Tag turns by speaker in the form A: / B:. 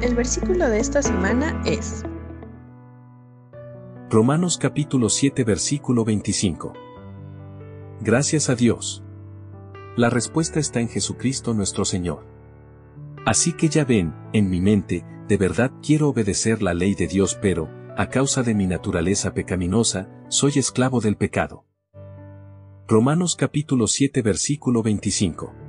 A: El versículo de esta semana es
B: Romanos capítulo 7 versículo 25. Gracias a Dios. La respuesta está en Jesucristo nuestro Señor. Así que ya ven, en mi mente, de verdad quiero obedecer la ley de Dios pero, a causa de mi naturaleza pecaminosa, soy esclavo del pecado. Romanos capítulo 7 versículo 25.